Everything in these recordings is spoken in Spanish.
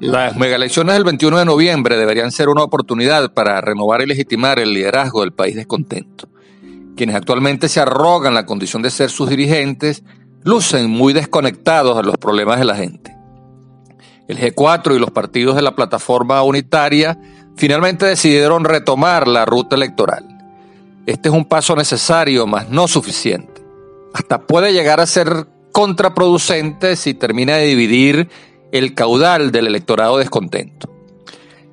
Las megaelecciones del 21 de noviembre deberían ser una oportunidad para renovar y legitimar el liderazgo del país descontento. Quienes actualmente se arrogan la condición de ser sus dirigentes lucen muy desconectados de los problemas de la gente. El G4 y los partidos de la plataforma unitaria finalmente decidieron retomar la ruta electoral. Este es un paso necesario, mas no suficiente. Hasta puede llegar a ser contraproducente si termina de dividir el caudal del electorado descontento.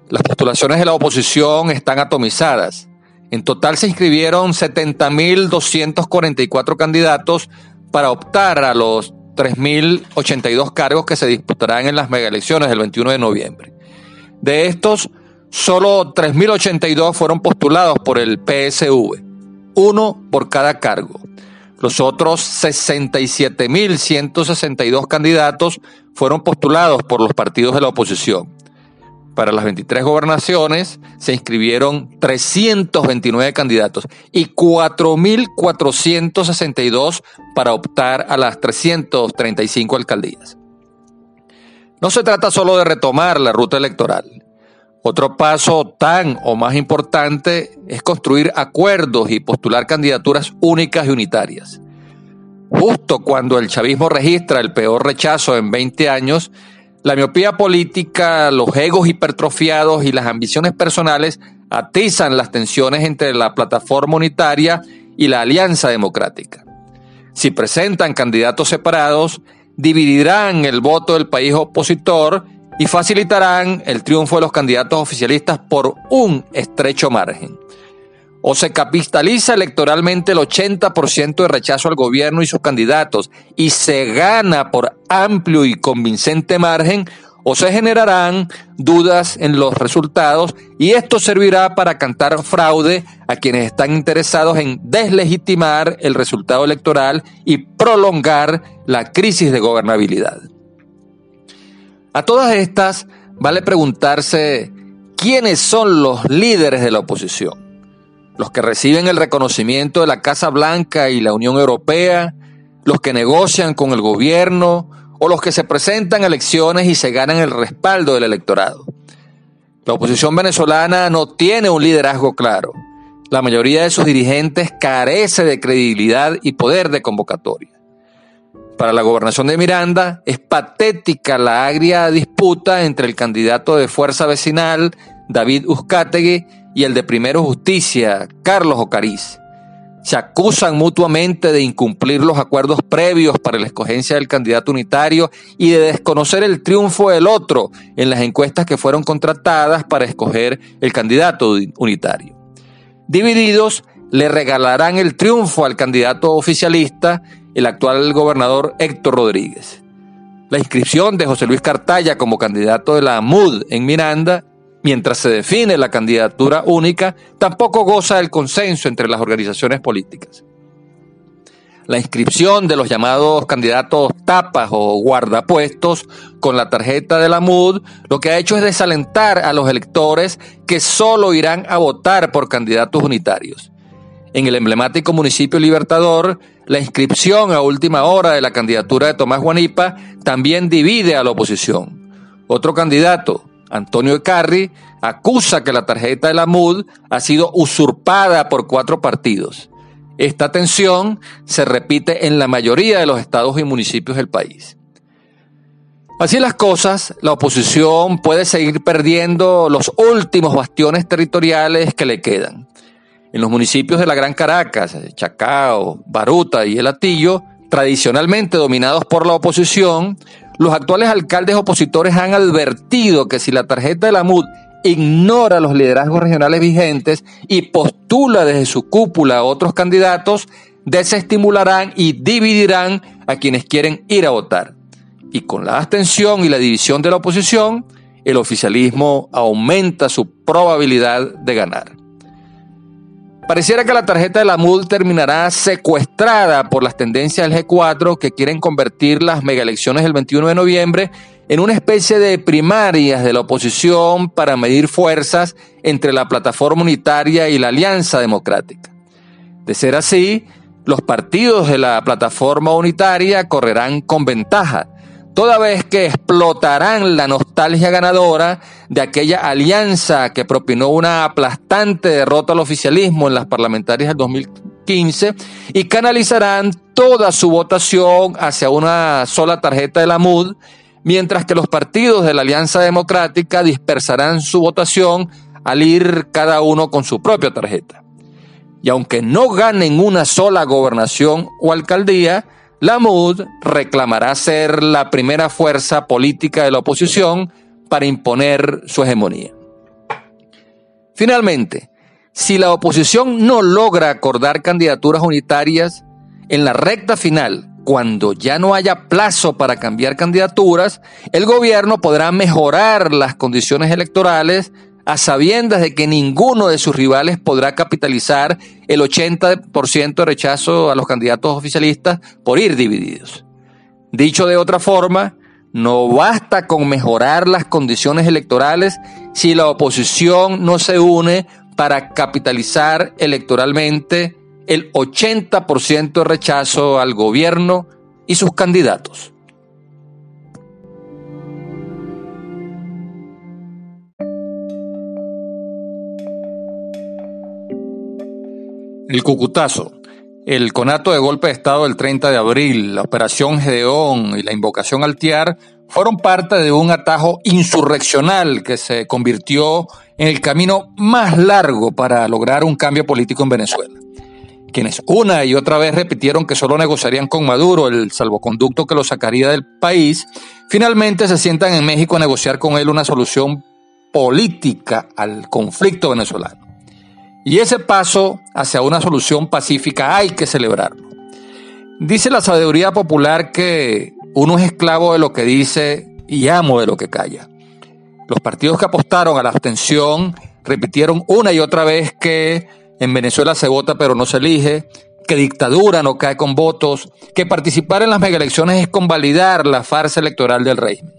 Las postulaciones de la oposición están atomizadas. En total se inscribieron 70.244 candidatos para optar a los 3.082 cargos que se disputarán en las megaelecciones del 21 de noviembre. De estos, solo 3.082 fueron postulados por el PSV, uno por cada cargo. Los otros 67.162 candidatos fueron postulados por los partidos de la oposición. Para las 23 gobernaciones se inscribieron 329 candidatos y 4.462 para optar a las 335 alcaldías. No se trata solo de retomar la ruta electoral. Otro paso tan o más importante es construir acuerdos y postular candidaturas únicas y unitarias. Justo cuando el chavismo registra el peor rechazo en 20 años, la miopía política, los egos hipertrofiados y las ambiciones personales atizan las tensiones entre la plataforma unitaria y la alianza democrática. Si presentan candidatos separados, dividirán el voto del país opositor y facilitarán el triunfo de los candidatos oficialistas por un estrecho margen. O se capitaliza electoralmente el 80% de rechazo al gobierno y sus candidatos y se gana por amplio y convincente margen, o se generarán dudas en los resultados y esto servirá para cantar fraude a quienes están interesados en deslegitimar el resultado electoral y prolongar la crisis de gobernabilidad. A todas estas, vale preguntarse quiénes son los líderes de la oposición. Los que reciben el reconocimiento de la Casa Blanca y la Unión Europea, los que negocian con el gobierno o los que se presentan a elecciones y se ganan el respaldo del electorado. La oposición venezolana no tiene un liderazgo claro. La mayoría de sus dirigentes carece de credibilidad y poder de convocatoria. Para la gobernación de Miranda es patética la agria disputa entre el candidato de Fuerza Vecinal, David Uzcategui, y el de Primero Justicia, Carlos Ocariz. Se acusan mutuamente de incumplir los acuerdos previos para la escogencia del candidato unitario y de desconocer el triunfo del otro en las encuestas que fueron contratadas para escoger el candidato unitario. Divididos, le regalarán el triunfo al candidato oficialista el actual gobernador Héctor Rodríguez. La inscripción de José Luis Cartaya como candidato de la MUD en Miranda, mientras se define la candidatura única, tampoco goza del consenso entre las organizaciones políticas. La inscripción de los llamados candidatos tapas o guardapuestos con la tarjeta de la MUD lo que ha hecho es desalentar a los electores que solo irán a votar por candidatos unitarios. En el emblemático municipio Libertador, la inscripción a última hora de la candidatura de Tomás Guanipa también divide a la oposición. Otro candidato, Antonio Ecarri, acusa que la tarjeta de la MUD ha sido usurpada por cuatro partidos. Esta tensión se repite en la mayoría de los estados y municipios del país. Así las cosas, la oposición puede seguir perdiendo los últimos bastiones territoriales que le quedan. En los municipios de la Gran Caracas, Chacao, Baruta y El Atillo, tradicionalmente dominados por la oposición, los actuales alcaldes opositores han advertido que si la tarjeta de la MUD ignora los liderazgos regionales vigentes y postula desde su cúpula a otros candidatos, desestimularán y dividirán a quienes quieren ir a votar. Y con la abstención y la división de la oposición, el oficialismo aumenta su probabilidad de ganar. Pareciera que la tarjeta de la MUD terminará secuestrada por las tendencias del G4 que quieren convertir las megaelecciones del 21 de noviembre en una especie de primarias de la oposición para medir fuerzas entre la plataforma unitaria y la alianza democrática. De ser así, los partidos de la plataforma unitaria correrán con ventaja, toda vez que explotarán la nostalgia ganadora de aquella alianza que propinó una aplastante derrota al oficialismo en las parlamentarias del 2015 y canalizarán toda su votación hacia una sola tarjeta de la MUD, mientras que los partidos de la Alianza Democrática dispersarán su votación al ir cada uno con su propia tarjeta. Y aunque no ganen una sola gobernación o alcaldía, la MUD reclamará ser la primera fuerza política de la oposición para imponer su hegemonía. Finalmente, si la oposición no logra acordar candidaturas unitarias, en la recta final, cuando ya no haya plazo para cambiar candidaturas, el gobierno podrá mejorar las condiciones electorales a sabiendas de que ninguno de sus rivales podrá capitalizar el 80% de rechazo a los candidatos oficialistas por ir divididos. Dicho de otra forma, no basta con mejorar las condiciones electorales si la oposición no se une para capitalizar electoralmente el 80% de rechazo al gobierno y sus candidatos. El Cucutazo, el conato de golpe de Estado del 30 de abril, la operación Gedeón y la invocación al TIAR fueron parte de un atajo insurreccional que se convirtió en el camino más largo para lograr un cambio político en Venezuela. Quienes una y otra vez repitieron que solo negociarían con Maduro el salvoconducto que lo sacaría del país, finalmente se sientan en México a negociar con él una solución política al conflicto venezolano. Y ese paso hacia una solución pacífica hay que celebrarlo. Dice la sabiduría popular que uno es esclavo de lo que dice y amo de lo que calla. Los partidos que apostaron a la abstención repitieron una y otra vez que en Venezuela se vota pero no se elige, que dictadura no cae con votos, que participar en las megaelecciones es convalidar la farsa electoral del régimen.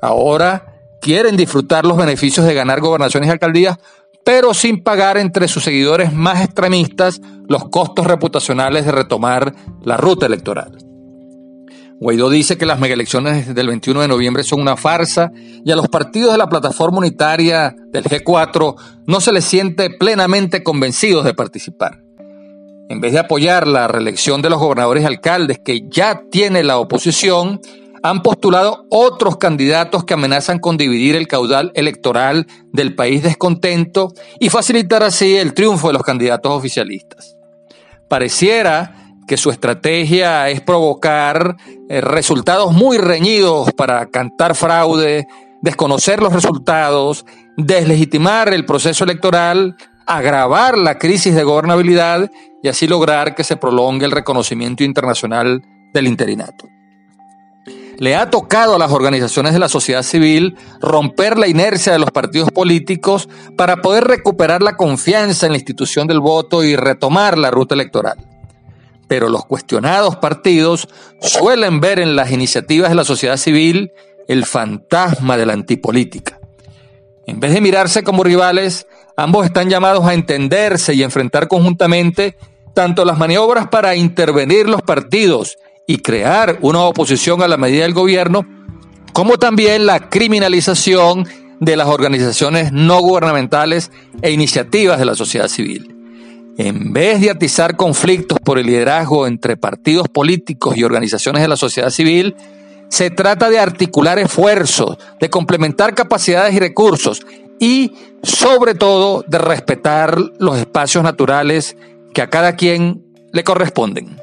Ahora quieren disfrutar los beneficios de ganar gobernaciones y alcaldías pero sin pagar entre sus seguidores más extremistas los costos reputacionales de retomar la ruta electoral. Guaidó dice que las megaelecciones del 21 de noviembre son una farsa y a los partidos de la plataforma unitaria del G4 no se les siente plenamente convencidos de participar. En vez de apoyar la reelección de los gobernadores y alcaldes que ya tiene la oposición, han postulado otros candidatos que amenazan con dividir el caudal electoral del país descontento y facilitar así el triunfo de los candidatos oficialistas. Pareciera que su estrategia es provocar eh, resultados muy reñidos para cantar fraude, desconocer los resultados, deslegitimar el proceso electoral, agravar la crisis de gobernabilidad y así lograr que se prolongue el reconocimiento internacional del interinato le ha tocado a las organizaciones de la sociedad civil romper la inercia de los partidos políticos para poder recuperar la confianza en la institución del voto y retomar la ruta electoral. Pero los cuestionados partidos suelen ver en las iniciativas de la sociedad civil el fantasma de la antipolítica. En vez de mirarse como rivales, ambos están llamados a entenderse y enfrentar conjuntamente tanto las maniobras para intervenir los partidos y crear una oposición a la medida del gobierno, como también la criminalización de las organizaciones no gubernamentales e iniciativas de la sociedad civil. En vez de atizar conflictos por el liderazgo entre partidos políticos y organizaciones de la sociedad civil, se trata de articular esfuerzos, de complementar capacidades y recursos y, sobre todo, de respetar los espacios naturales que a cada quien le corresponden.